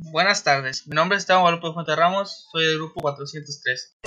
Buenas tardes, mi nombre es Esteban Guadalupe Fuente Ramos, soy del grupo 403.